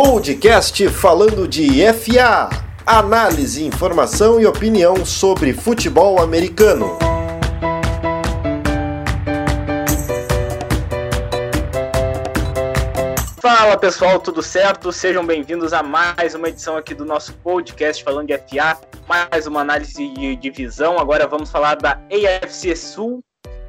Podcast falando de FA. Análise, informação e opinião sobre futebol americano. Fala pessoal, tudo certo? Sejam bem-vindos a mais uma edição aqui do nosso podcast falando de FA, mais uma análise de divisão. Agora vamos falar da AFC Sul,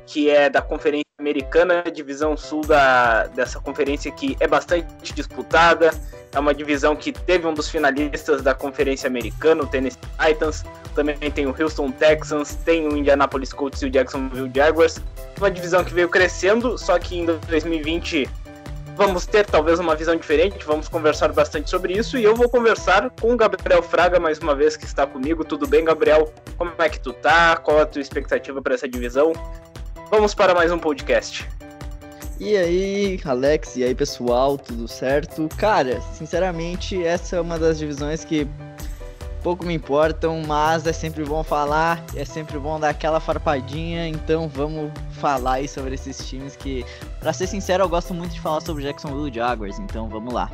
que é da Conferência Americana, divisão sul da, dessa conferência que é bastante disputada. É uma divisão que teve um dos finalistas da Conferência Americana, o Tennessee Titans. Também tem o Houston Texans, tem o Indianapolis Colts e o Jacksonville Jaguars. Uma divisão que veio crescendo, só que em 2020 vamos ter talvez uma visão diferente, vamos conversar bastante sobre isso e eu vou conversar com o Gabriel Fraga mais uma vez que está comigo. Tudo bem, Gabriel? Como é que tu tá? Qual a tua expectativa para essa divisão? Vamos para mais um podcast. E aí, Alex, e aí pessoal, tudo certo? Cara, sinceramente, essa é uma das divisões que pouco me importam, mas é sempre bom falar, é sempre bom dar aquela farpadinha, então vamos falar aí sobre esses times que, para ser sincero, eu gosto muito de falar sobre Jacksonville Jaguars, então vamos lá.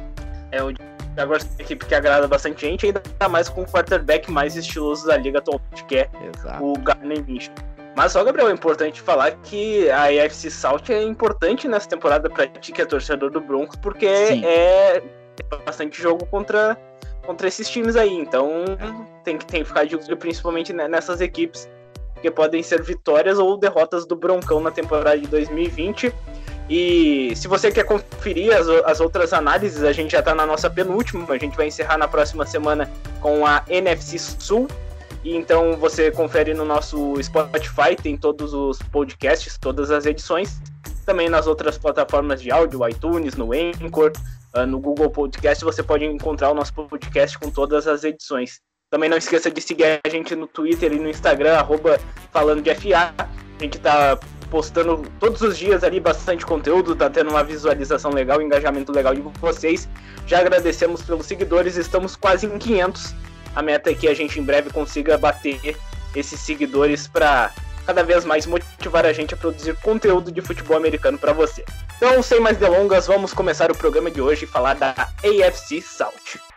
É o Jaguars é uma equipe que agrada bastante gente, ainda mais com o quarterback mais estiloso da liga atualmente, que é Exato. o Garner Minshew. Mas só, Gabriel, é importante falar que a AFC South é importante nessa temporada para ti, que é torcedor do Broncos, porque é bastante jogo contra, contra esses times aí. Então tem que, tem que ficar de olho principalmente nessas equipes, que podem ser vitórias ou derrotas do Broncão na temporada de 2020. E se você quer conferir as, as outras análises, a gente já está na nossa penúltima. A gente vai encerrar na próxima semana com a NFC Sul então você confere no nosso Spotify, tem todos os podcasts, todas as edições. Também nas outras plataformas de áudio, iTunes, no Anchor, ah, no Google Podcast, você pode encontrar o nosso podcast com todas as edições. Também não esqueça de seguir a gente no Twitter e no Instagram, arroba falando de FA. A gente tá postando todos os dias ali bastante conteúdo, tá tendo uma visualização legal, um engajamento legal de vocês. Já agradecemos pelos seguidores, estamos quase em 500 a meta é que a gente em breve consiga bater esses seguidores para cada vez mais motivar a gente a produzir conteúdo de futebol americano para você. Então, sem mais delongas, vamos começar o programa de hoje e falar da AFC South.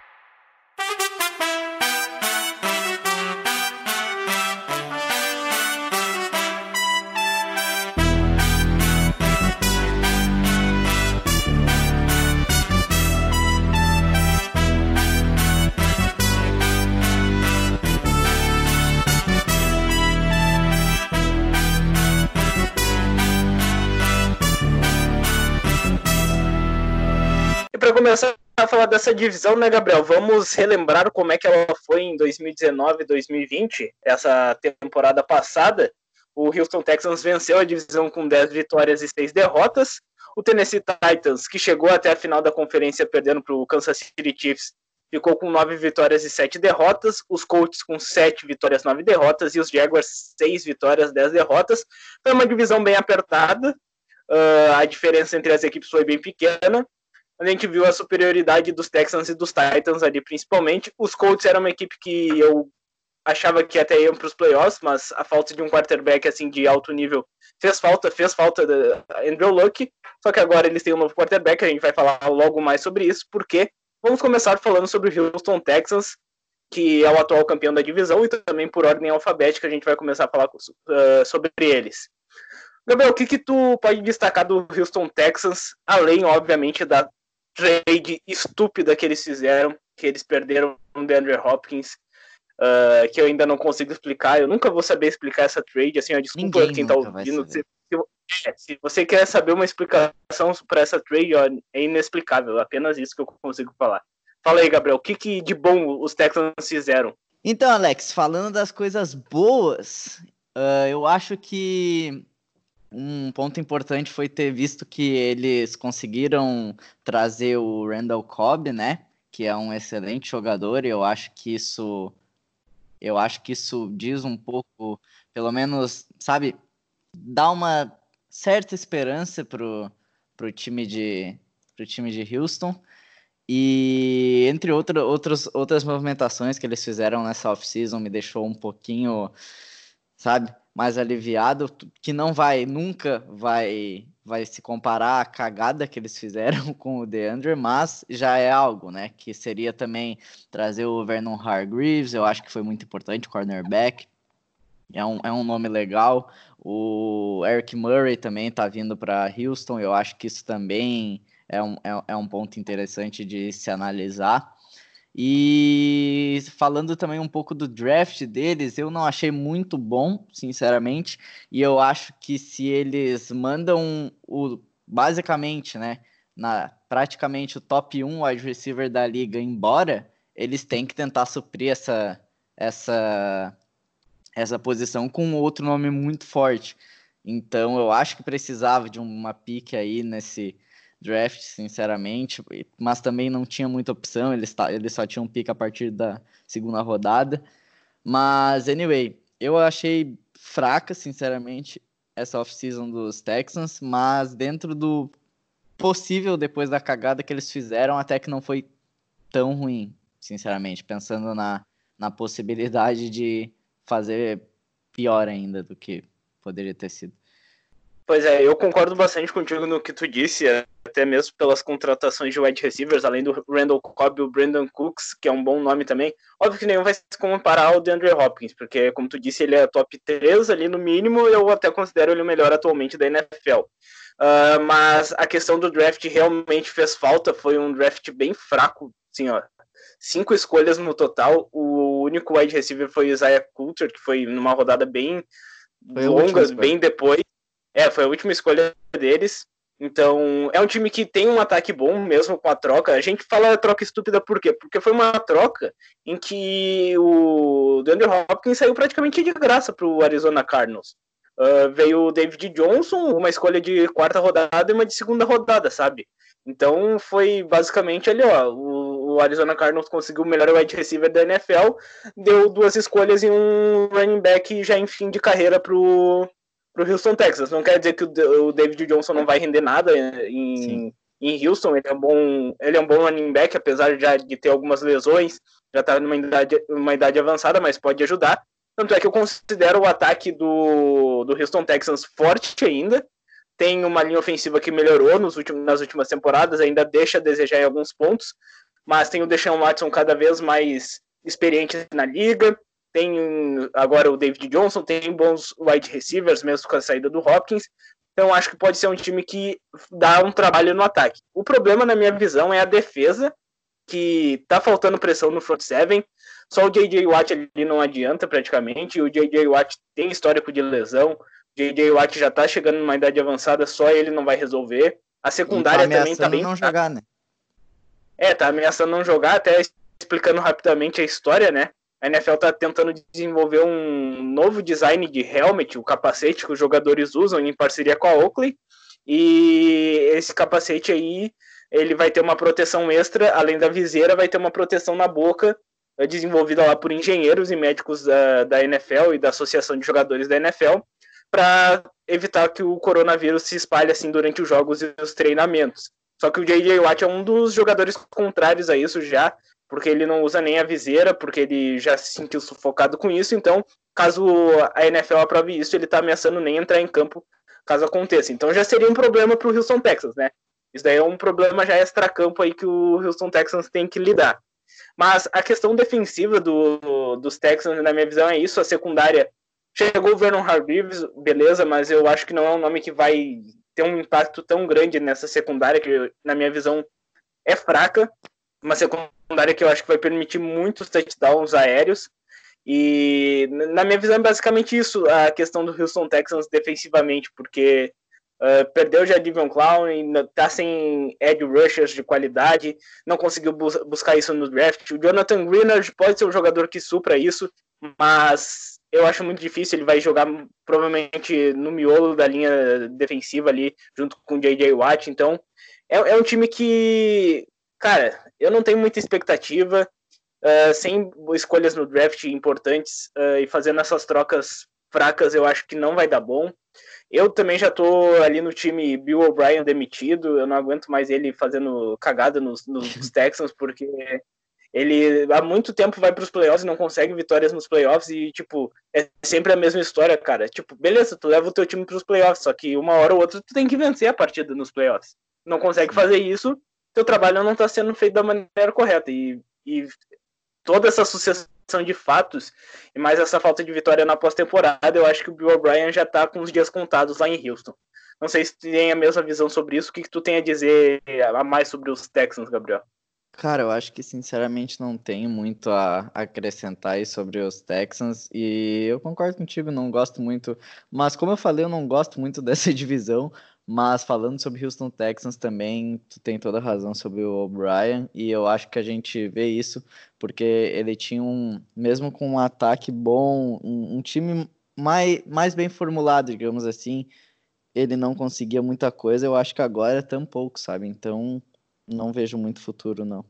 Começar a falar dessa divisão, né, Gabriel? Vamos relembrar como é que ela foi em 2019 2020, essa temporada passada. O Houston Texans venceu a divisão com 10 vitórias e 6 derrotas. O Tennessee Titans, que chegou até a final da conferência perdendo para o Kansas City Chiefs, ficou com 9 vitórias e 7 derrotas. Os Colts com 7 vitórias, 9 derrotas. E os Jaguars, 6 vitórias, 10 derrotas. Foi uma divisão bem apertada. Uh, a diferença entre as equipes foi bem pequena a gente viu a superioridade dos Texans e dos Titans ali, principalmente. Os Colts era uma equipe que eu achava que até iam para os playoffs, mas a falta de um quarterback assim de alto nível fez falta, fez falta da Andrew Luck. Só que agora eles têm um novo quarterback, a gente vai falar logo mais sobre isso, porque vamos começar falando sobre o Houston Texans, que é o atual campeão da divisão, e também por ordem alfabética a gente vai começar a falar uh, sobre eles. Gabriel, o que, que tu pode destacar do Houston Texans, além, obviamente, da trade estúpida que eles fizeram, que eles perderam o DeAndre Hopkins, uh, que eu ainda não consigo explicar. Eu nunca vou saber explicar essa trade, assim, ó, desculpa Ninguém quem tá ouvindo. Se, se, se, você quer saber uma explicação para essa trade, ó, é inexplicável, apenas isso que eu consigo falar. Fala aí, Gabriel, o que, que de bom os Texans fizeram? Então, Alex, falando das coisas boas, uh, eu acho que um ponto importante foi ter visto que eles conseguiram trazer o Randall Cobb, né? Que é um excelente jogador, eu acho que isso eu acho que isso diz um pouco, pelo menos, sabe, dá uma certa esperança pro, pro time de pro time de Houston. E entre outra, outros, outras movimentações que eles fizeram nessa off-season me deixou um pouquinho, sabe, mais aliviado, que não vai, nunca vai vai se comparar à cagada que eles fizeram com o DeAndre, mas já é algo, né? Que seria também trazer o Vernon Hargreaves, eu acho que foi muito importante, cornerback. É um, é um nome legal. O Eric Murray também está vindo para Houston, eu acho que isso também é um, é, é um ponto interessante de se analisar. E falando também um pouco do draft deles, eu não achei muito bom, sinceramente. E eu acho que se eles mandam o basicamente, né, na praticamente o top 1 wide receiver da liga embora, eles têm que tentar suprir essa essa essa posição com outro nome muito forte. Então eu acho que precisava de uma pique aí nesse draft, sinceramente, mas também não tinha muita opção, eles, eles só tinham pick a partir da segunda rodada. Mas, anyway, eu achei fraca, sinceramente, essa off-season dos Texans, mas dentro do possível, depois da cagada que eles fizeram, até que não foi tão ruim, sinceramente, pensando na, na possibilidade de fazer pior ainda do que poderia ter sido. Pois é, eu concordo bastante contigo no que tu disse, até mesmo pelas contratações de wide receivers, além do Randall Cobb e o Brandon Cooks, que é um bom nome também. Óbvio que nenhum vai se comparar ao DeAndre Hopkins, porque, como tu disse, ele é top 3 ali no mínimo, eu até considero ele o melhor atualmente da NFL. Uh, ah, mas a questão do draft realmente fez falta, foi um draft bem fraco, assim, ó. Cinco escolhas no total, o único wide receiver foi Isaiah Coulter, que foi numa rodada bem foi longa, bem depois. É, foi a última escolha deles. Então, é um time que tem um ataque bom mesmo com a troca. A gente fala troca estúpida por quê? Porque foi uma troca em que o DeAndre Hopkins saiu praticamente de graça para o Arizona Cardinals. Uh, veio o David Johnson, uma escolha de quarta rodada e uma de segunda rodada, sabe? Então foi basicamente ali, ó. O, o Arizona Cardinals conseguiu o melhor wide receiver da NFL, deu duas escolhas e um running back já em fim de carreira pro, pro Houston Texas. Não quer dizer que o David Johnson não vai render nada em, em Houston. Ele é um bom, ele é um bom running back, apesar já de ter algumas lesões. Já está numa idade, uma idade avançada, mas pode ajudar. Tanto é que eu considero o ataque do, do Houston Texans forte ainda. Tem uma linha ofensiva que melhorou nos últimos, nas últimas temporadas, ainda deixa a desejar em alguns pontos, mas tem o Deshaun Watson cada vez mais experiente na liga tem agora o David Johnson, tem bons wide receivers, mesmo com a saída do Hopkins. Então acho que pode ser um time que dá um trabalho no ataque. O problema, na minha visão, é a defesa, que tá faltando pressão no front seven. Só o J.J. Watt ali não adianta praticamente. O J.J. Watt tem histórico de lesão. O J.J. Watt já tá chegando numa idade avançada, só ele não vai resolver. A secundária tá também tá bem. não jogar, né? É, tá ameaçando não jogar, até explicando rapidamente a história, né? A NFL está tentando desenvolver um novo design de helmet, o capacete que os jogadores usam em parceria com a Oakley. E esse capacete aí, ele vai ter uma proteção extra, além da viseira, vai ter uma proteção na boca, é desenvolvida lá por engenheiros e médicos da, da NFL e da Associação de Jogadores da NFL, para evitar que o coronavírus se espalhe assim durante os jogos e os treinamentos. Só que o J.J. Watt é um dos jogadores contrários a isso já, porque ele não usa nem a viseira, porque ele já se sentiu sufocado com isso. Então, caso a NFL aprove isso, ele está ameaçando nem entrar em campo caso aconteça. Então já seria um problema para o Houston Texans, né? Isso daí é um problema já extra-campo aí que o Houston Texans tem que lidar. Mas a questão defensiva do, dos Texans, na minha visão, é isso. A secundária chegou o Vernon Hargreaves, beleza, mas eu acho que não é um nome que vai ter um impacto tão grande nessa secundária, que na minha visão é fraca. Uma secundária secundária que eu acho que vai permitir muitos touchdowns aéreos. E na minha visão é basicamente isso, a questão do Houston Texans defensivamente, porque uh, perdeu já Divion Clown, tá sem edge rushers de qualidade, não conseguiu bus buscar isso no draft. O Jonathan Greenard pode ser um jogador que supra isso, mas eu acho muito difícil, ele vai jogar provavelmente no miolo da linha defensiva ali, junto com o J.J. Watt, então é, é um time que Cara, eu não tenho muita expectativa. Uh, sem escolhas no draft importantes uh, e fazendo essas trocas fracas, eu acho que não vai dar bom. Eu também já tô ali no time Bill O'Brien demitido, eu não aguento mais ele fazendo cagada nos, nos Texans, porque Ele há muito tempo vai para os playoffs e não consegue vitórias nos playoffs e, tipo, é sempre a mesma história, cara. Tipo, beleza, tu leva o teu time para os playoffs, só que uma hora ou outra tu tem que vencer a partida nos playoffs. Não consegue fazer isso, teu trabalho não está sendo feito da maneira correta. E, e toda essa sucessão de fatos e mais essa falta de vitória na pós-temporada, eu acho que o Bill O'Brien já está com os dias contados lá em Houston. Não sei se tu tem a mesma visão sobre isso. O que, que tu tem a dizer a mais sobre os Texans, Gabriel? Cara, eu acho que sinceramente não tenho muito a acrescentar aí sobre os Texans e eu concordo contigo, não gosto muito, mas como eu falei, eu não gosto muito dessa divisão, mas falando sobre Houston Texans também, tu tem toda a razão sobre o O'Brien e eu acho que a gente vê isso porque ele tinha um, mesmo com um ataque bom, um, um time mais, mais bem formulado, digamos assim, ele não conseguia muita coisa, eu acho que agora é sabe? Então não vejo muito futuro, não.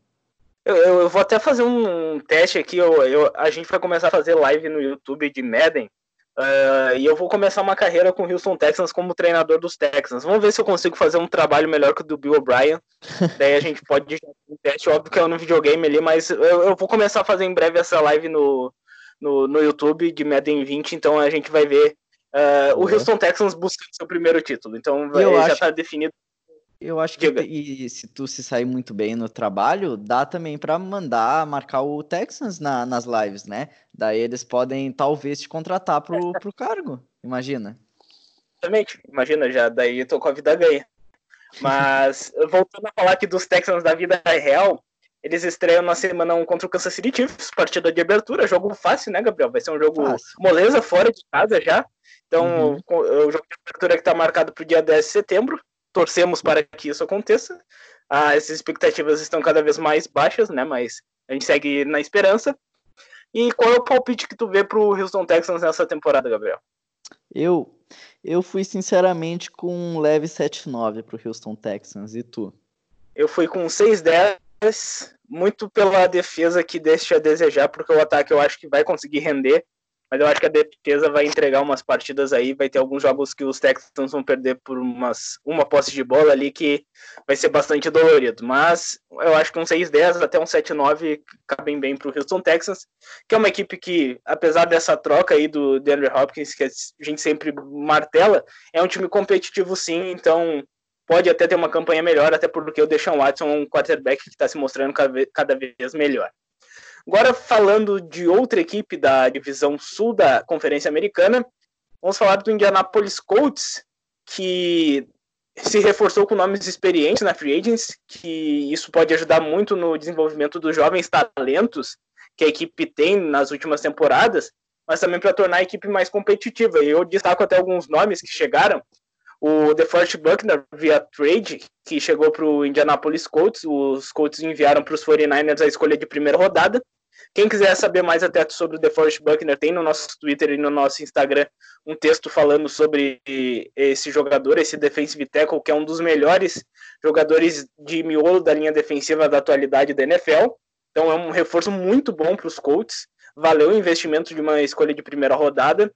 Eu, eu, eu vou até fazer um teste aqui. Eu, eu, a gente vai começar a fazer live no YouTube de Madden. Uh, e eu vou começar uma carreira com o Houston Texans como treinador dos Texans. Vamos ver se eu consigo fazer um trabalho melhor que o do Bill O'Brien. Daí a gente pode um teste, óbvio que é no videogame ali, mas eu, eu, vou começar a fazer em breve essa live no, no, no YouTube de Madden 20, então a gente vai ver uh, o Houston Texans buscando seu primeiro título. Então vai, já está definido eu acho que e, se tu se sair muito bem no trabalho, dá também para mandar marcar o Texans na, nas lives, né? Daí eles podem talvez te contratar pro, pro cargo, imagina. Exatamente, imagina já, daí eu tô com a vida ganha. Mas voltando a falar aqui dos Texans da vida real, eles estreiam na semana 1 contra o Kansas City Chiefs, partida de abertura, jogo fácil, né, Gabriel? Vai ser um jogo fácil. moleza fora de casa já. Então, uhum. o jogo de abertura que está marcado para o dia 10 de setembro torcemos para que isso aconteça. Ah, essas expectativas estão cada vez mais baixas, né? Mas a gente segue na esperança. E qual é o palpite que tu vê para o Houston Texans nessa temporada, Gabriel? Eu eu fui sinceramente com um leve 7-9 para o Houston Texans. E tu? Eu fui com 6-10, muito pela defesa que deixa a desejar, porque o ataque eu acho que vai conseguir render mas eu acho que a defesa vai entregar umas partidas aí, vai ter alguns jogos que os Texans vão perder por umas, uma posse de bola ali que vai ser bastante dolorido, mas eu acho que um 6-10 até um 7-9 cabem bem para o Houston Texans, que é uma equipe que, apesar dessa troca aí do DeAndre Hopkins, que a gente sempre martela, é um time competitivo sim, então pode até ter uma campanha melhor, até porque o Deshaun Watson é um quarterback que está se mostrando cada vez melhor. Agora, falando de outra equipe da divisão sul da Conferência Americana, vamos falar do Indianapolis Colts, que se reforçou com nomes experientes na Free Agents, que isso pode ajudar muito no desenvolvimento dos jovens talentos que a equipe tem nas últimas temporadas, mas também para tornar a equipe mais competitiva. Eu destaco até alguns nomes que chegaram. O DeForest Buckner, via trade, que chegou para o Indianapolis Colts. Os Colts enviaram para os 49ers a escolha de primeira rodada. Quem quiser saber mais até sobre o DeForest Buckner, tem no nosso Twitter e no nosso Instagram um texto falando sobre esse jogador, esse defensive tackle, que é um dos melhores jogadores de miolo da linha defensiva da atualidade da NFL. Então é um reforço muito bom para os Colts. Valeu o investimento de uma escolha de primeira rodada.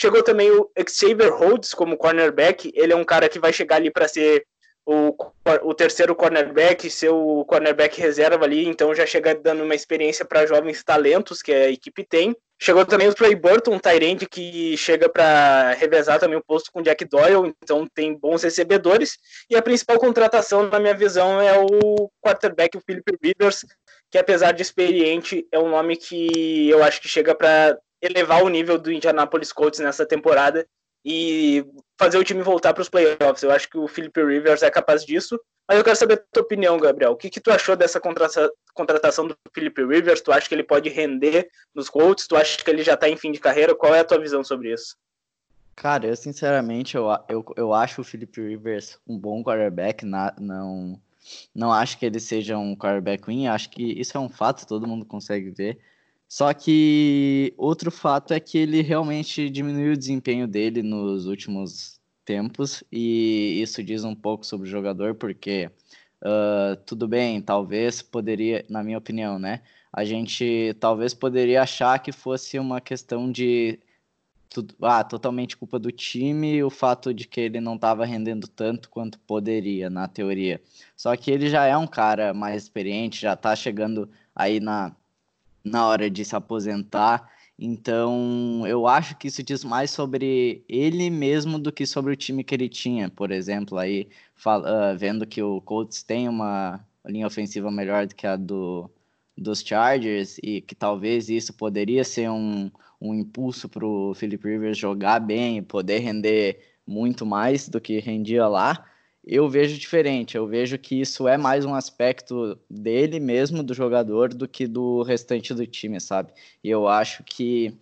Chegou também o Xavier Rhodes como cornerback. Ele é um cara que vai chegar ali para ser o, o terceiro cornerback, seu cornerback reserva ali, então já chega dando uma experiência para jovens talentos que a equipe tem. Chegou também o Trey Burton, Tyrande que chega para revezar também o posto com o Jack Doyle, então tem bons recebedores. E a principal contratação, na minha visão, é o quarterback, o Philip Rivers, que apesar de experiente, é um nome que eu acho que chega para elevar o nível do Indianapolis Colts nessa temporada e fazer o time voltar para os playoffs. Eu acho que o Philip Rivers é capaz disso. Mas eu quero saber a tua opinião, Gabriel. O que, que tu achou dessa contratação do Philip Rivers? Tu acha que ele pode render nos Colts? Tu acha que ele já está em fim de carreira? Qual é a tua visão sobre isso? Cara, eu sinceramente eu, eu, eu acho o Philip Rivers um bom quarterback. Na, não, não acho que ele seja um quarterback ruim. Acho que isso é um fato, todo mundo consegue ver. Só que outro fato é que ele realmente diminuiu o desempenho dele nos últimos tempos, e isso diz um pouco sobre o jogador, porque uh, tudo bem, talvez poderia, na minha opinião, né? A gente talvez poderia achar que fosse uma questão de tudo, ah, totalmente culpa do time o fato de que ele não estava rendendo tanto quanto poderia, na teoria. Só que ele já é um cara mais experiente, já está chegando aí na, na hora de se aposentar. Então, eu acho que isso diz mais sobre ele mesmo do que sobre o time que ele tinha. Por exemplo, aí uh, vendo que o Colts tem uma linha ofensiva melhor do que a do, dos Chargers e que talvez isso poderia ser um, um impulso para o Philip Rivers jogar bem e poder render muito mais do que rendia lá, eu vejo diferente. Eu vejo que isso é mais um aspecto dele mesmo, do jogador, do que do restante do time, sabe? E eu acho que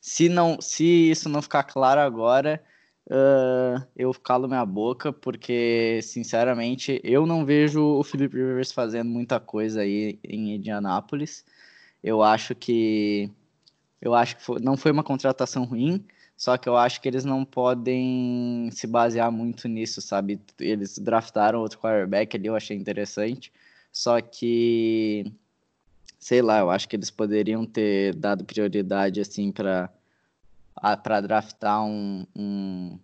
se não, se isso não ficar claro agora, uh, eu calo minha boca, porque sinceramente eu não vejo o Philip Rivers fazendo muita coisa aí em Indianápolis. Eu acho que eu acho que foi, não foi uma contratação ruim, só que eu acho que eles não podem se basear muito nisso, sabe? Eles draftaram outro quarterback ali, eu achei interessante, só que sei lá, eu acho que eles poderiam ter dado prioridade assim para para draftar um, um,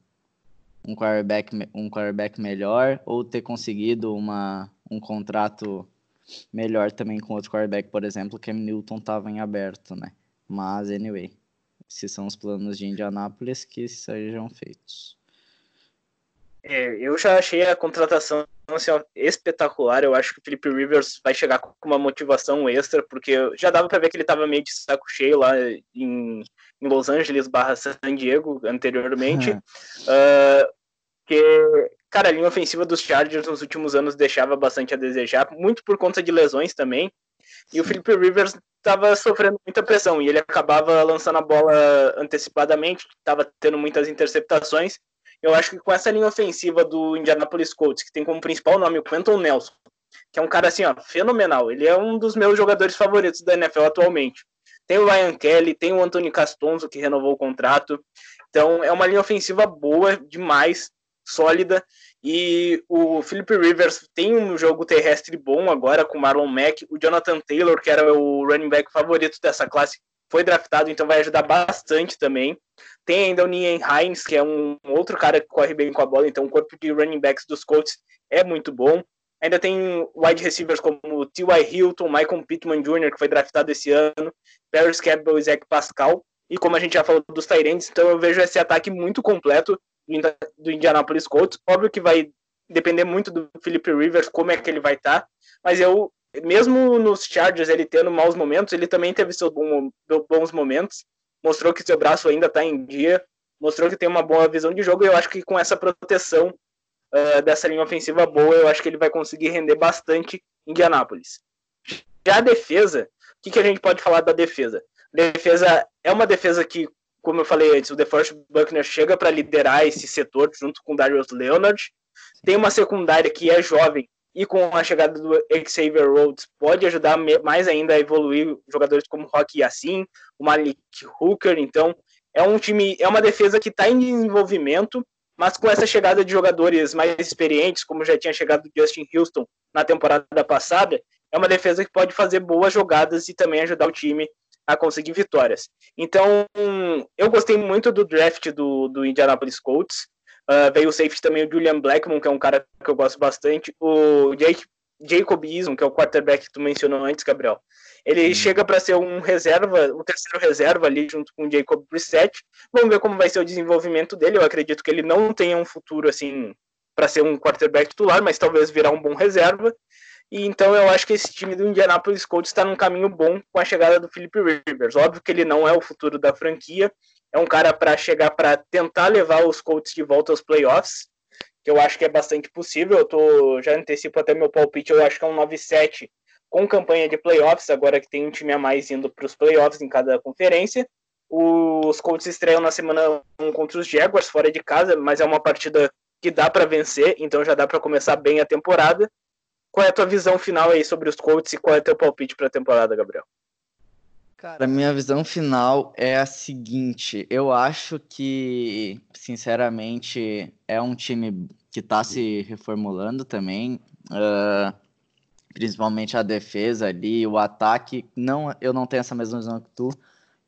um, quarterback, um quarterback melhor ou ter conseguido uma, um contrato melhor também com outro quarterback, por exemplo, que Newton estava em aberto, né? Mas, anyway, se são os planos de Indianápolis, que sejam feitos. É, eu já achei a contratação assim, espetacular. Eu acho que o Felipe Rivers vai chegar com uma motivação extra, porque já dava para ver que ele estava meio de saco cheio lá em, em Los Angeles barra San Diego anteriormente. uh, que, cara, a linha ofensiva dos Chargers nos últimos anos deixava bastante a desejar, muito por conta de lesões também. E o Felipe Rivers estava sofrendo muita pressão e ele acabava lançando a bola antecipadamente, estava tendo muitas interceptações. Eu acho que com essa linha ofensiva do Indianapolis Colts, que tem como principal nome o Quentin Nelson, que é um cara assim, ó, fenomenal. Ele é um dos meus jogadores favoritos da NFL atualmente. Tem o Ryan Kelly, tem o Anthony Castonzo, que renovou o contrato. Então, é uma linha ofensiva boa demais, sólida. E o Philip Rivers tem um jogo terrestre bom agora com o Marlon Mack. O Jonathan Taylor, que era o running back favorito dessa classe, foi draftado, então vai ajudar bastante também. Tem ainda o Nien Hines, que é um outro cara que corre bem com a bola, então o corpo de running backs dos Colts é muito bom. Ainda tem wide receivers como T.Y. Hilton, Michael Pittman Jr., que foi draftado esse ano, Paris Campbell e Zach Pascal. E como a gente já falou dos Tyrants, então eu vejo esse ataque muito completo do Indianapolis Colts. Óbvio que vai depender muito do Philip Rivers, como é que ele vai estar, tá, mas eu, mesmo nos Chargers, ele tendo maus momentos, ele também teve seus bons momentos, mostrou que seu braço ainda está em dia, mostrou que tem uma boa visão de jogo, e eu acho que com essa proteção uh, dessa linha ofensiva boa, eu acho que ele vai conseguir render bastante em Indianapolis. Já a defesa, o que, que a gente pode falar da defesa? Defesa é uma defesa que como eu falei antes, o DeForest Buckner chega para liderar esse setor junto com o Darius Leonard. Tem uma secundária que é jovem e com a chegada do Xavier Rhodes pode ajudar mais ainda a evoluir jogadores como Rocky Yassin, o Malik Hooker. Então, é um time, é uma defesa que está em desenvolvimento, mas com essa chegada de jogadores mais experientes, como já tinha chegado o Justin Houston na temporada passada, é uma defesa que pode fazer boas jogadas e também ajudar o time a conseguir vitórias. Então, eu gostei muito do draft do, do Indianapolis Colts. Uh, veio o safety também o Julian Blackmon, que é um cara que eu gosto bastante. O Jake, Jacob Eason, que é o quarterback que tu mencionou antes, Gabriel. Ele hum. chega para ser um reserva, o um terceiro reserva ali junto com o Jacob Brissett. Vamos ver como vai ser o desenvolvimento dele. Eu acredito que ele não tenha um futuro assim para ser um quarterback titular, mas talvez virar um bom reserva. E então eu acho que esse time do Indianapolis Colts está num caminho bom com a chegada do Philip Rivers. Óbvio que ele não é o futuro da franquia, é um cara para chegar para tentar levar os Colts de volta aos playoffs, que eu acho que é bastante possível. Eu tô já antecipo até meu palpite, eu acho que é um 9-7 com campanha de playoffs, agora que tem um time a mais indo para os playoffs em cada conferência. Os Colts estreiam na semana 1 contra os Jaguars fora de casa, mas é uma partida que dá para vencer, então já dá para começar bem a temporada. Qual é a tua visão final aí sobre os Colts e qual é o teu palpite para a temporada, Gabriel? Cara, minha visão final é a seguinte: eu acho que, sinceramente, é um time que está se reformulando também, uh, principalmente a defesa ali, o ataque. Não, eu não tenho essa mesma visão que tu.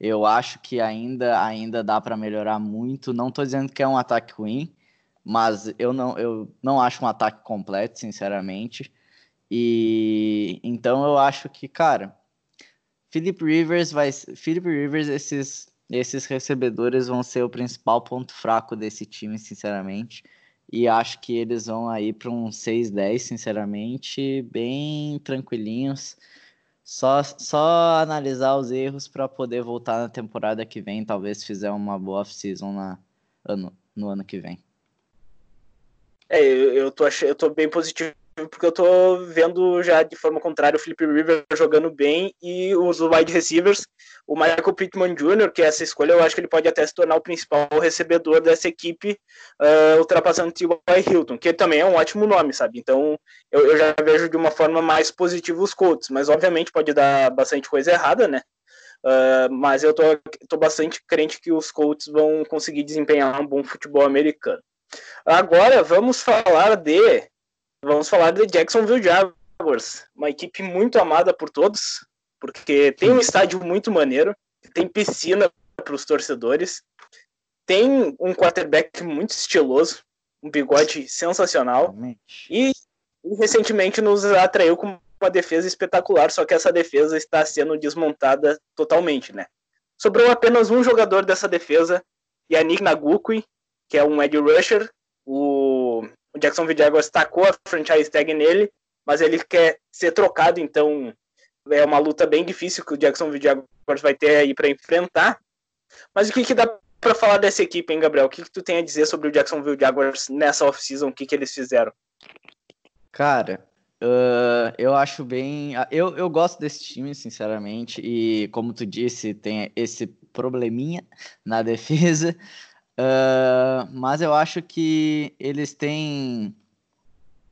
Eu acho que ainda, ainda dá para melhorar muito. Não estou dizendo que é um ataque ruim, mas eu não, eu não acho um ataque completo, sinceramente. E então eu acho que, cara, Philip Rivers vai. Philip Rivers, esses, esses recebedores vão ser o principal ponto fraco desse time, sinceramente. E acho que eles vão aí para um 6-10, sinceramente, bem tranquilinhos. Só, só analisar os erros para poder voltar na temporada que vem, talvez fizer uma boa off-season ano, no ano que vem. É, eu, eu, tô, eu tô bem positivo porque eu tô vendo já de forma contrária o Felipe Rivers jogando bem e os wide receivers, o Michael Pittman Jr., que é essa escolha, eu acho que ele pode até se tornar o principal recebedor dessa equipe, uh, ultrapassando o T.Y. Hilton, que também é um ótimo nome, sabe? Então eu, eu, já vejo de uma forma mais positiva os Colts, mas obviamente pode dar bastante coisa errada, né? Uh, mas eu tô, tô bastante crente que os Colts vão conseguir desempenhar um bom futebol americano. Agora vamos falar de Vamos falar de Jacksonville Jaguars, uma equipe muito amada por todos, porque tem um estádio muito maneiro, tem piscina para os torcedores, tem um quarterback muito estiloso, um bigode sensacional e, e recentemente nos atraiu com uma defesa espetacular, só que essa defesa está sendo desmontada totalmente, né? Sobrou apenas um jogador dessa defesa, Yannick Nagukui, que é um edge rusher, o o Jacksonville Jaguars tacou a franchise tag nele, mas ele quer ser trocado, então é uma luta bem difícil que o Jacksonville Jaguars vai ter aí para enfrentar. Mas o que, que dá para falar dessa equipe, hein, Gabriel? O que, que tu tem a dizer sobre o Jacksonville Jaguars nessa off-season? O que, que eles fizeram? Cara, uh, eu acho bem. Eu, eu gosto desse time, sinceramente, e como tu disse, tem esse probleminha na defesa. Uh, mas eu acho que eles têm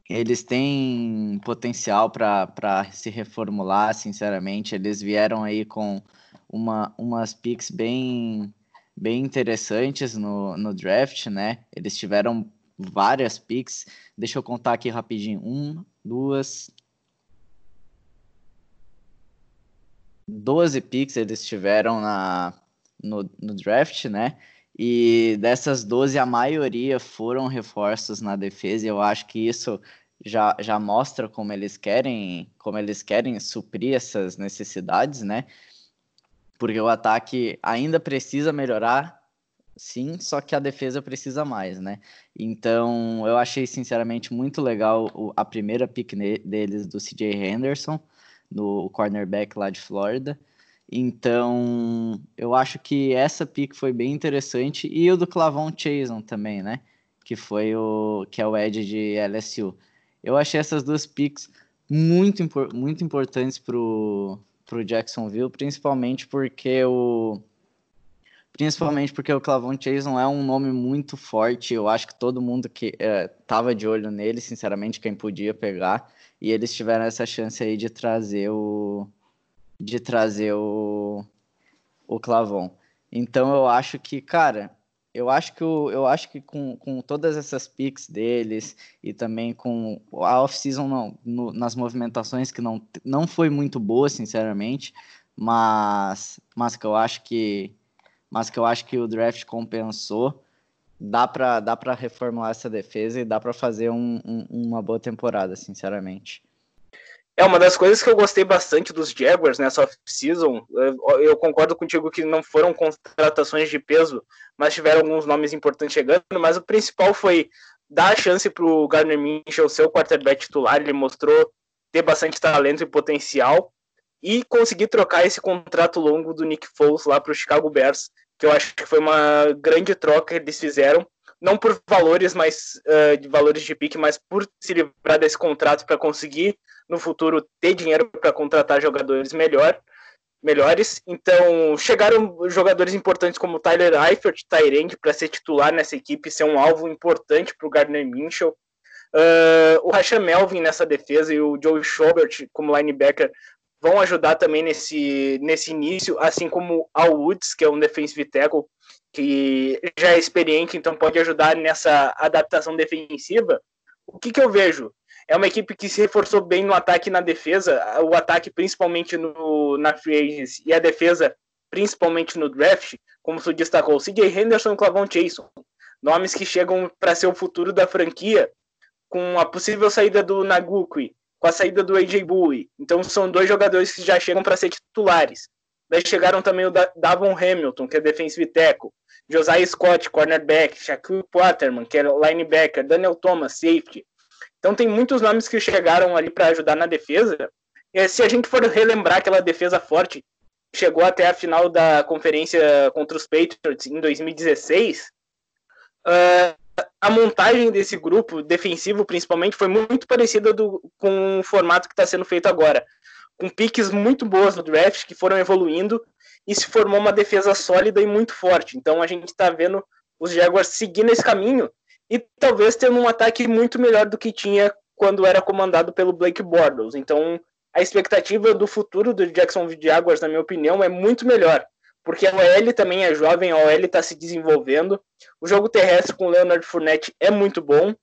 eles têm potencial para se reformular, sinceramente. Eles vieram aí com uma, umas picks bem, bem interessantes no, no draft, né? Eles tiveram várias picks. Deixa eu contar aqui rapidinho. Um, duas. Doze picks eles tiveram na, no, no draft, né? E dessas 12, a maioria foram reforços na defesa, e eu acho que isso já, já mostra como eles querem como eles querem suprir essas necessidades, né? Porque o ataque ainda precisa melhorar, sim, só que a defesa precisa mais, né? Então, eu achei sinceramente muito legal a primeira pick deles do CJ Henderson, no cornerback lá de Flórida. Então, eu acho que essa pick foi bem interessante e o do Clavon Chason também, né? Que foi o que é o Edge de LSU. Eu achei essas duas picks muito, muito importantes pro, pro Jacksonville, principalmente porque o principalmente porque o Clavon Chason é um nome muito forte. Eu acho que todo mundo que é, tava de olho nele, sinceramente, quem podia pegar, e eles tiveram essa chance aí de trazer o de trazer o, o Clavon. Então eu acho que, cara, eu acho que, o, eu acho que com, com todas essas picks deles e também com a off-season nas movimentações que não, não foi muito boa, sinceramente, mas, mas que eu acho que mas que eu acho que o draft compensou. Dá para dá reformular essa defesa e dá para fazer um, um, uma boa temporada, sinceramente. É uma das coisas que eu gostei bastante dos Jaguars nessa off-season. Eu concordo contigo que não foram contratações de peso, mas tiveram alguns nomes importantes chegando. Mas o principal foi dar a chance para o Gardner Minshew ser o quarterback titular. Ele mostrou ter bastante talento e potencial e conseguir trocar esse contrato longo do Nick Foles lá para o Chicago Bears, que eu acho que foi uma grande troca que eles fizeram. Não por valores, mas uh, de valores de pique, mas por se livrar desse contrato para conseguir no futuro ter dinheiro para contratar jogadores melhor, melhores. Então, chegaram jogadores importantes como Tyler Eifert, Tyrande, para ser titular nessa equipe, ser um alvo importante para o Gardner Minshew. Uh, o Rasha Melvin nessa defesa e o Joe Schobert como linebacker vão ajudar também nesse, nesse início, assim como Al Woods, que é um defensive tackle que já é experiente, então pode ajudar nessa adaptação defensiva. O que, que eu vejo? é uma equipe que se reforçou bem no ataque e na defesa. O ataque, principalmente no, na free e a defesa principalmente no draft, como tu destacou, CJ Henderson e Clavon Chason, nomes que chegam para ser o futuro da franquia, com a possível saída do Nagukui, com a saída do AJ Bowie. Então são dois jogadores que já chegam para ser titulares. Daí chegaram também o Davon Hamilton, que é defensive tackle, Josiah Scott, cornerback, Shaquille Waterman, que é linebacker, Daniel Thomas, safety. Então tem muitos nomes que chegaram ali para ajudar na defesa. E se a gente for relembrar aquela defesa forte, chegou até a final da conferência contra os Patriots em 2016, uh, ah, a montagem desse grupo, defensivo principalmente, foi muito parecida do, com o formato que está sendo feito agora. Com piques muito boas no draft, que foram evoluindo, e se formou uma defesa sólida e muito forte. Então a gente está vendo os Jaguars seguindo esse caminho e talvez tendo um ataque muito melhor do que tinha quando era comandado pelo Blake Bortles. Então a expectativa do futuro do Jacksonville Jaguars, na minha opinião, é muito melhor, porque a OL também é jovem, a OL está se desenvolvendo, o jogo terrestre com o Leonard Fournette é muito bom,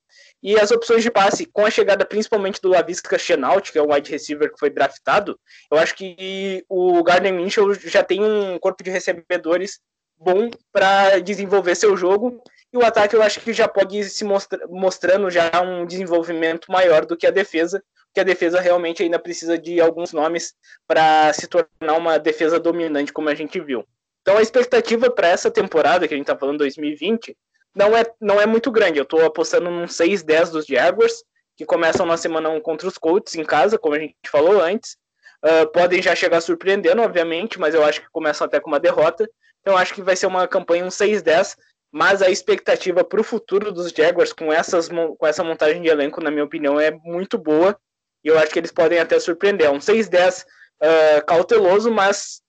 e as opções de passe, com a chegada principalmente do Lavisca Chenault, que é um wide receiver que foi draftado, eu acho que o Gardner Minshew já tem um corpo de recebedores bom para desenvolver seu jogo, e o ataque eu acho que já pode se mostra mostrando já um desenvolvimento maior do que a defesa, que a defesa realmente ainda precisa de alguns nomes para se tornar uma defesa dominante, como a gente viu. Então a expectativa para essa temporada, que a gente está falando 2020, não é, não é muito grande. Eu estou apostando num 6-10 dos Jaguars, que começam na semana 1 contra os Colts em casa, como a gente falou antes. Uh, podem já chegar surpreendendo, obviamente, mas eu acho que começam até com uma derrota. Então acho que vai ser uma campanha um 6-10, mas a expectativa para o futuro dos Jaguars com, essas, com essa montagem de elenco, na minha opinião, é muito boa. E eu acho que eles podem até surpreender. É um 6-10 uh, ah, cauteloso, mas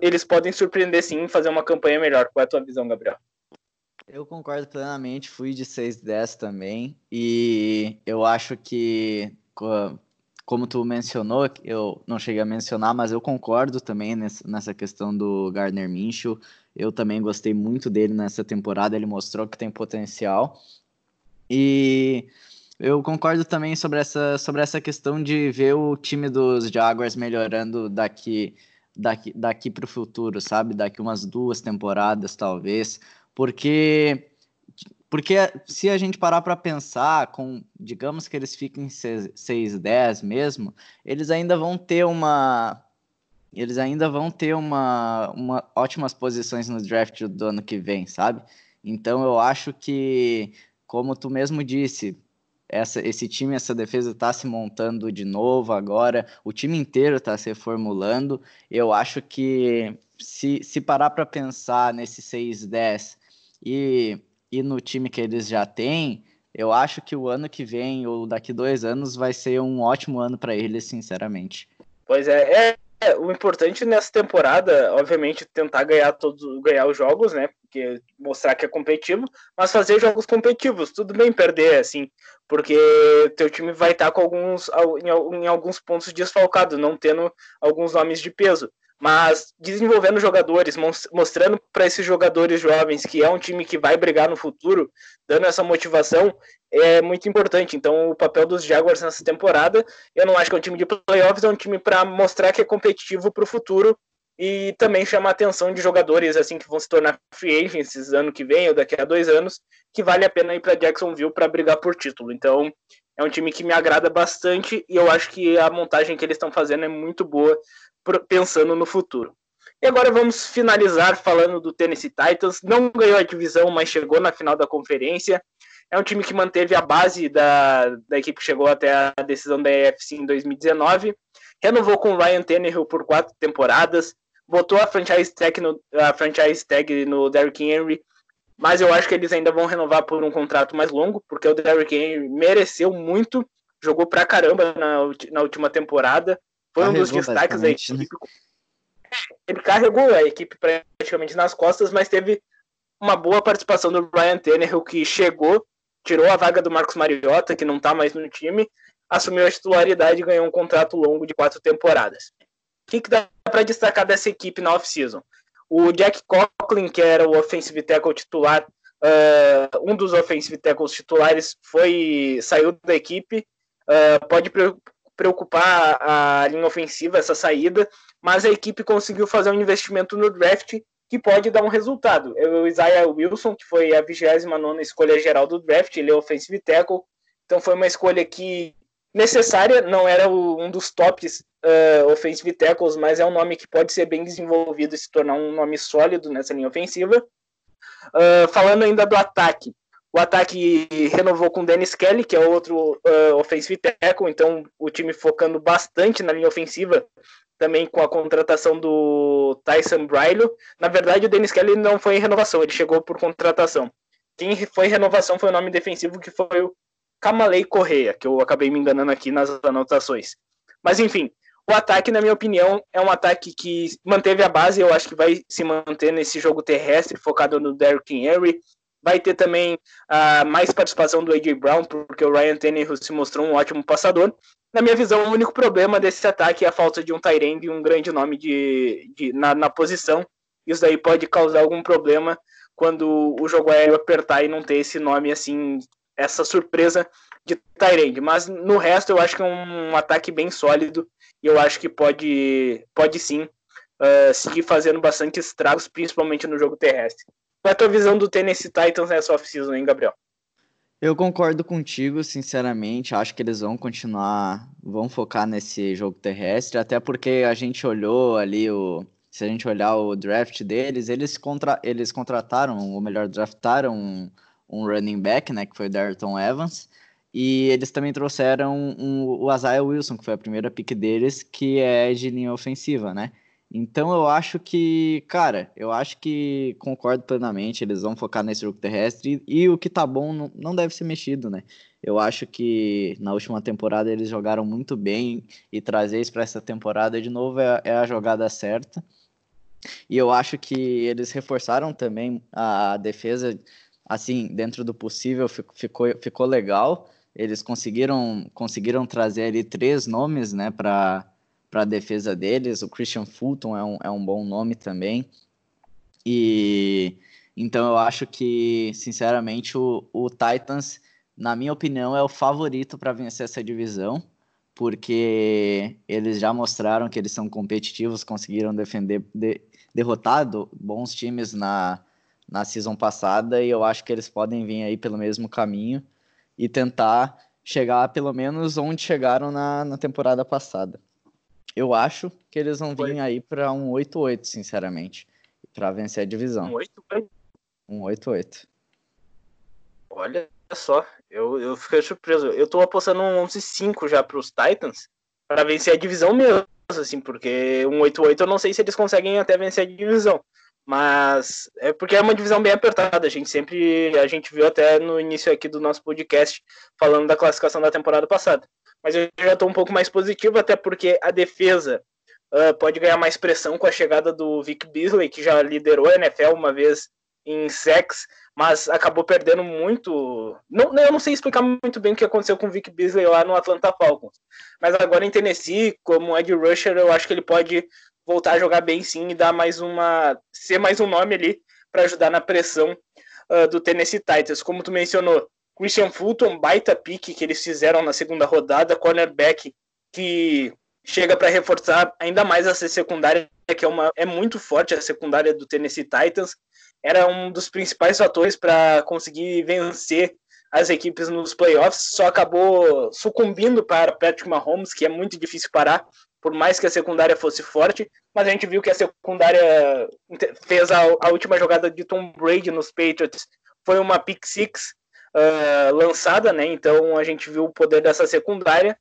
eles podem surpreender sim e fazer uma campanha melhor. Qual é a tua visão, Gabriel? Eu concordo plenamente, fui de 6-10 também. E eu acho que, como tu mencionou, eu não cheguei a mencionar, mas eu concordo também nessa questão do Gardner Minshew. Eu também gostei muito dele nessa temporada, ele mostrou que tem potencial. E eu concordo também sobre essa, sobre essa questão de ver o time dos Jaguars melhorando daqui daqui, daqui para o futuro, sabe? Daqui umas duas temporadas, talvez. Porque, porque se a gente parar para pensar, com digamos que eles fiquem 6, 10 mesmo, eles ainda vão ter uma. Eles ainda vão ter uma, uma ótimas posições no draft do ano que vem, sabe? Então eu acho que, como tu mesmo disse, essa, esse time, essa defesa está se montando de novo agora, o time inteiro está se reformulando. Eu acho que se, se parar para pensar nesse 6-10 e, e no time que eles já têm, eu acho que o ano que vem ou daqui dois anos vai ser um ótimo ano para eles, sinceramente. Pois é, é, é, o importante nessa temporada, obviamente, tentar ganhar todos, ganhar os jogos, né? Porque mostrar que é competitivo, mas fazer jogos competitivos. Tudo bem perder, assim, porque teu time vai estar com alguns em, alguns pontos desfalcado, não tendo alguns nomes de peso mas desenvolvendo jogadores, mostrando para esses jogadores jovens que é um time que vai brigar no futuro, dando essa motivação, é muito importante. Então, o papel dos Jaguars nessa temporada, eu não acho que é um time de playoffs, é um time para mostrar que é competitivo para o futuro e também chamar a atenção de jogadores assim que vão se tornar free agents ano que vem ou daqui a dois anos, que vale a pena ir para Jacksonville para brigar por título. Então, é um time que me agrada bastante e eu acho que a montagem que eles estão fazendo é muito boa pensando no futuro. E agora vamos finalizar falando do Tennessee Titans. Não ganhou a divisão, mas chegou na final da conferência. É um time que manteve a base da, da equipe que chegou até a decisão da EFC em 2019. Renovou com o Ryan Tannehill por quatro temporadas. Botou a franchise tag no, a franchise tag no Derrick Henry. Mas eu acho que eles ainda vão renovar por um contrato mais longo, porque o Derrick Henry mereceu muito. Jogou pra caramba na, na última temporada foi um dos destaques da equipe. Né? Ele carregou a equipe praticamente nas costas, mas teve uma boa participação do Ryan Tannehill, que chegou, tirou a vaga do Marcos Mariota, que não está mais no time, assumiu a titularidade e ganhou um contrato longo de quatro temporadas. O que, que dá para destacar dessa equipe na off-season? O Jack Conklin, que era o offensive tackle titular, uh, um dos offensive tackles titulares, foi saiu da equipe. Uh, pode preocupar a linha ofensiva, essa saída, mas a equipe conseguiu fazer um investimento no draft que pode dar um resultado. O Isaiah Wilson, que foi a 29 escolha geral do draft, ele é offensive tackle, então foi uma escolha que necessária, não era um dos tops uh, offensive tackles, mas é um nome que pode ser bem desenvolvido e se tornar um nome sólido nessa linha ofensiva. Uh, falando ainda do ataque, o ataque renovou com Dennis Kelly, que é outro uh, offensive tackle, então o time focando bastante na linha ofensiva, também com a contratação do Tyson Brylo. Na verdade, o Dennis Kelly não foi renovação, ele chegou por contratação. Quem foi renovação foi o nome defensivo, que foi o Kamalei Correia, que eu acabei me enganando aqui nas anotações. Mas enfim, o ataque, na minha opinião, é um ataque que manteve a base, eu acho que vai se manter nesse jogo terrestre, focado no Derrick Henry. Vai ter também uh, mais participação do A.J. Brown, porque o Ryan Tannehill se mostrou um ótimo passador. Na minha visão, o único problema desse ataque é a falta de um Tyrande e um grande nome de, de na, na posição. Isso daí pode causar algum problema quando o jogo aéreo apertar e não ter esse nome assim essa surpresa de Tyrande. Mas no resto eu acho que é um ataque bem sólido e eu acho que pode, pode sim uh, seguir fazendo bastante estragos, principalmente no jogo terrestre. Qual é a tua visão do Tennessee Titans nessa off-season, hein, Gabriel? Eu concordo contigo, sinceramente. Acho que eles vão continuar, vão focar nesse jogo terrestre, até porque a gente olhou ali o. Se a gente olhar o draft deles, eles, contra, eles contrataram, ou melhor, draftaram um, um running back, né, que foi o Darton Evans, e eles também trouxeram um, o Isaiah Wilson, que foi a primeira pick deles, que é de linha ofensiva, né? Então eu acho que, cara, eu acho que concordo plenamente, eles vão focar nesse jogo terrestre e, e o que tá bom não, não, deve ser mexido, né? Eu acho que na última temporada eles jogaram muito bem e trazer isso para essa temporada de novo é, é a jogada certa. E eu acho que eles reforçaram também a defesa assim, dentro do possível, ficou, ficou legal. Eles conseguiram, conseguiram trazer ali três nomes, né, para a defesa deles. O Christian Fulton é um, é um bom nome também. E então eu acho que, sinceramente, o, o Titans, na minha opinião, é o favorito para vencer essa divisão, porque eles já mostraram que eles são competitivos, conseguiram defender, de, derrotado bons times na, na season passada e eu acho que eles podem vir aí pelo mesmo caminho e tentar chegar pelo menos onde chegaram na, na temporada passada. Eu acho que eles vão vir aí para um 8-8, sinceramente, para vencer a divisão. Um 8-8? Um 8-8. Olha só, eu, eu fiquei surpreso. Eu tô apostando um 11-5 já para os Titans para vencer a divisão mesmo, assim, porque um 8-8 eu não sei se eles conseguem até vencer a divisão. Mas é porque é uma divisão bem apertada. A gente sempre, a gente viu até no início aqui do nosso podcast falando da classificação da temporada passada. Mas eu já estou um pouco mais positivo, até porque a defesa uh, pode ganhar mais pressão com a chegada do Vic Beasley, que já liderou a NFL uma vez em sex, mas acabou perdendo muito. Não, eu não sei explicar muito bem o que aconteceu com o Vic Beasley lá no Atlanta Falcons. Mas agora em Tennessee, como Ed Rusher, eu acho que ele pode voltar a jogar bem sim e dar mais uma. ser mais um nome ali para ajudar na pressão uh, do Tennessee Titans. Como tu mencionou, Christian Fulton, baita pique que eles fizeram na segunda rodada, cornerback que chega para reforçar ainda mais essa secundária, que é, uma, é muito forte a secundária do Tennessee Titans. Era um dos principais fatores para conseguir vencer as equipes nos playoffs, só acabou sucumbindo para Patrick Mahomes, que é muito difícil parar, por mais que a secundária fosse forte, mas a gente viu que a secundária fez a, a última jogada de Tom Brady nos Patriots, foi uma pick six uh, lançada, né? Então a gente viu o poder dessa secundária.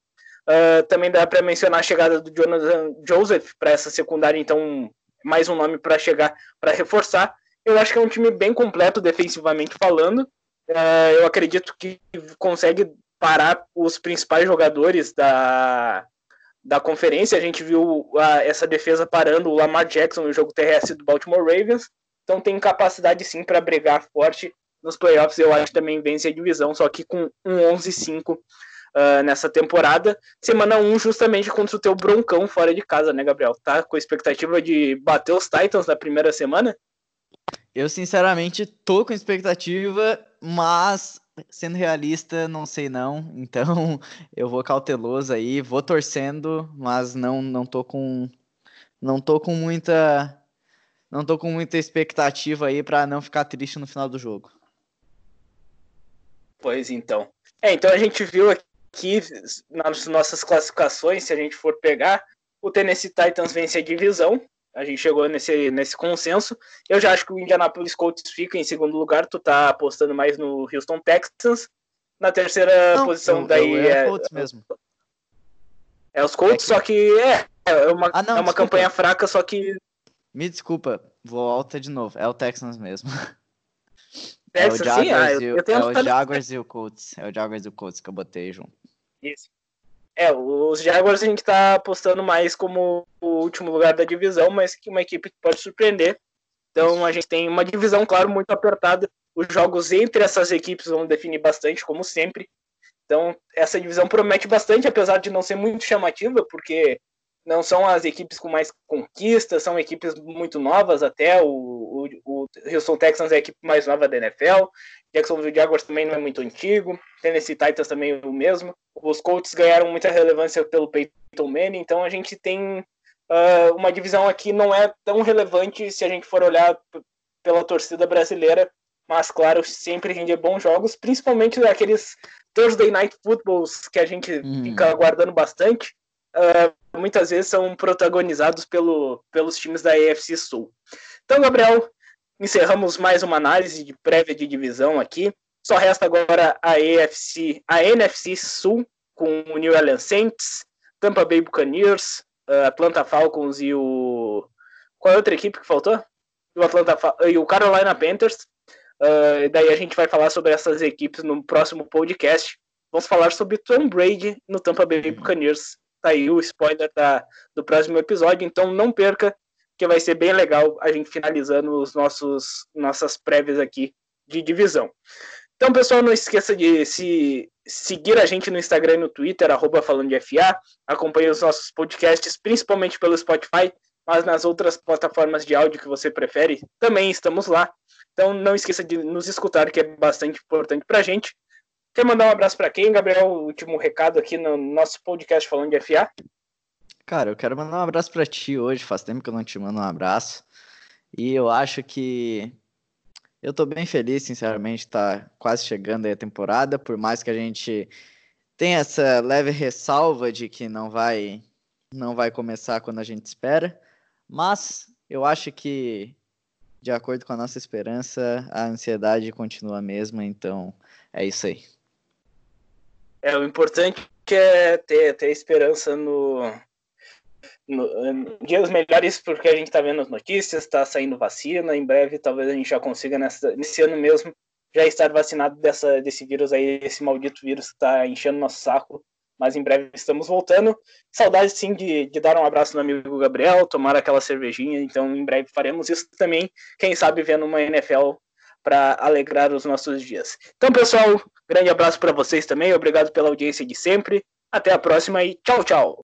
Uh, também dá para mencionar a chegada do Jonathan Joseph para essa secundária, então mais um nome para chegar para reforçar. Eu acho que é um time bem completo defensivamente falando. Uh, eu acredito que consegue parar os principais jogadores da, da conferência. A gente viu a, essa defesa parando o Lamar Jackson no jogo terrestre do Baltimore Ravens. Então tem capacidade sim para brigar forte nos playoffs. Eu acho que também vence a divisão, só que com um 11-5 uh, ah, nessa temporada. Semana 1 justamente contra o teu Broncão fora de casa, né, Gabriel? Tá com expectativa de bater os Titans na primeira semana? Eu, sinceramente, tô com expectativa, mas sendo realista, não sei não. Então, eu vou cauteloso aí, vou torcendo, mas não não tô com não tô com muita não tô com muita expectativa aí para não ficar triste no final do jogo. Pois então. É, então a gente viu aqui nas nossas classificações, se a gente for pegar, o Tennessee Titans vence a divisão. A gente chegou nesse, nesse consenso. Eu já acho que o Indianapolis Colts fica em segundo lugar. Tu tá apostando mais no Houston Texans. Na terceira Não, posição, eu, daí eu é. Colts mesmo. É os Colts, é que... só que é, é uma, ah, não, é uma campanha fraca, só que. Me desculpa, volta de novo. É o Texans mesmo. Texas, é o Jaguars, sim, ah, eu, eu tenho é o Jaguars e o Colts. É o Jaguars e o Colts que eu botei junto. Isso. É, os Jaguars a gente tá apostando mais como o último lugar da divisão, mas que uma equipe que pode surpreender. Então a gente tem uma divisão, claro, muito apertada. Os jogos entre essas equipes vão definir bastante, como sempre. Então essa divisão promete bastante, apesar de não ser muito chamativa, porque não são as equipes com mais conquistas, são equipes muito novas até. O, o, o Houston Texans é a equipe mais nova da NFL. Jacksonville Jaguars também não é muito antigo. Tennessee Titans também é o mesmo. Os Colts ganharam muita relevância pelo Peyton Manning, então a gente tem uh, uma divisão aqui não é tão relevante se a gente for olhar pela torcida brasileira, mas claro, sempre rende bons jogos, principalmente aqueles Thursday Night Footballs que a gente uhum. fica aguardando bastante. Uh, muitas vezes são protagonizados pelo, pelos times da AFC Sul. Então, Gabriel, encerramos mais uma análise de prévia de divisão aqui. Só resta agora a AFC, a NFC Sul com o New Orleans Saints, Tampa Bay Buccaneers, Atlanta Falcons e o qual é a outra equipe que faltou? O Atlanta e o Carolina Panthers. Uh, daí a gente vai falar sobre essas equipes no próximo podcast. Vamos falar sobre Tom Brady no Tampa Bay Buccaneers. Tá aí o spoiler da, do próximo episódio, então não perca, que vai ser bem legal a gente finalizando os nossos nossas prévias aqui de divisão. Então, pessoal, não esqueça de se seguir a gente no Instagram e no Twitter, arroba falando de FA. Acompanhe os nossos podcasts, principalmente pelo Spotify, mas nas outras plataformas de áudio que você prefere, também estamos lá. Então, não esqueça de nos escutar, que é bastante importante para a gente. Quer mandar um abraço para quem, Gabriel? Último recado aqui no nosso podcast falando de FA. Cara, eu quero mandar um abraço para ti hoje. Faz tempo que eu não te mando um abraço. E eu acho que eu tô bem feliz, sinceramente, tá quase chegando aí a temporada, por mais que a gente tenha essa leve ressalva de que não vai não vai começar quando a gente espera, mas eu acho que de acordo com a nossa esperança, a ansiedade continua a mesma, então é isso aí. É, o importante é ter, ter esperança no, no, dias melhores porque a gente está vendo as notícias, está saindo vacina, em breve talvez a gente já consiga nessa, nesse ano mesmo já estar vacinado dessa, desse vírus aí, esse maldito vírus que está enchendo nosso saco, mas em breve estamos voltando. Saudade sim de, de dar um abraço no amigo Gabriel, tomar aquela cervejinha, então em breve faremos isso também, quem sabe vendo uma NFL para alegrar os nossos dias. Então, pessoal, grande abraço para vocês também, obrigado pela audiência de sempre. Até a próxima e tchau, tchau.